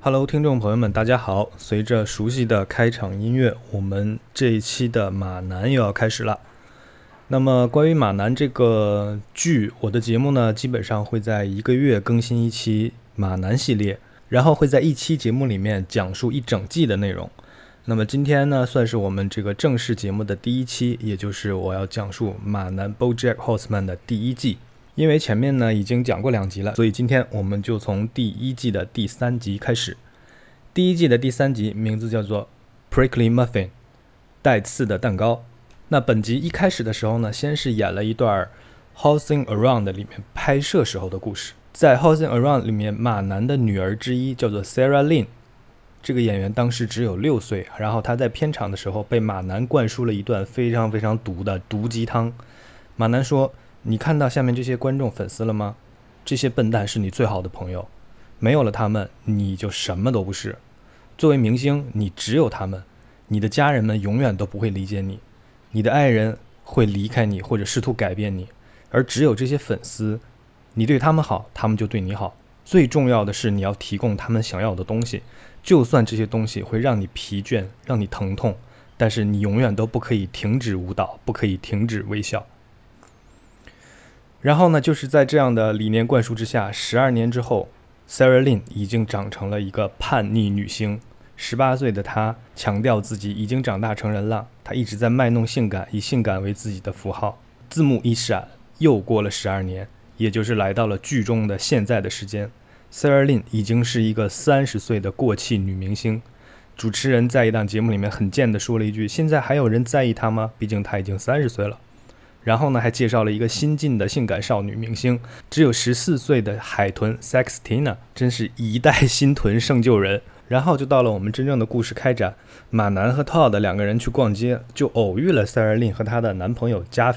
Hello，听众朋友们，大家好。随着熟悉的开场音乐，我们这一期的马男又要开始了。那么，关于马男这个剧，我的节目呢，基本上会在一个月更新一期马男系列，然后会在一期节目里面讲述一整季的内容。那么今天呢，算是我们这个正式节目的第一期，也就是我要讲述马男 BoJack Horseman 的第一季。因为前面呢已经讲过两集了，所以今天我们就从第一季的第三集开始。第一季的第三集名字叫做《Prickly Muffin》，带刺的蛋糕。那本集一开始的时候呢，先是演了一段《Housing Around》里面拍摄时候的故事。在《Housing Around》里面，马南的女儿之一叫做 Sarah Lynn，这个演员当时只有六岁。然后她在片场的时候被马南灌输了一段非常非常毒的毒鸡汤。马南说。你看到下面这些观众粉丝了吗？这些笨蛋是你最好的朋友，没有了他们，你就什么都不是。作为明星，你只有他们，你的家人们永远都不会理解你，你的爱人会离开你或者试图改变你，而只有这些粉丝，你对他们好，他们就对你好。最重要的是，你要提供他们想要的东西，就算这些东西会让你疲倦，让你疼痛，但是你永远都不可以停止舞蹈，不可以停止微笑。然后呢，就是在这样的理念灌输之下，十二年之后，Sarah Lynn 已经长成了一个叛逆女星。十八岁的她强调自己已经长大成人了，她一直在卖弄性感，以性感为自己的符号。字幕一闪，又过了十二年，也就是来到了剧中的现在的时间，Sarah Lynn 已经是一个三十岁的过气女明星。主持人在一档节目里面很贱的说了一句：“现在还有人在意她吗？毕竟她已经三十岁了。”然后呢，还介绍了一个新晋的性感少女明星，只有十四岁的海豚 Sextina，真是一代新豚胜旧人。然后就到了我们真正的故事开展，马南和 Todd 两个人去逛街，就偶遇了 Sarah Lin 和她的男朋友加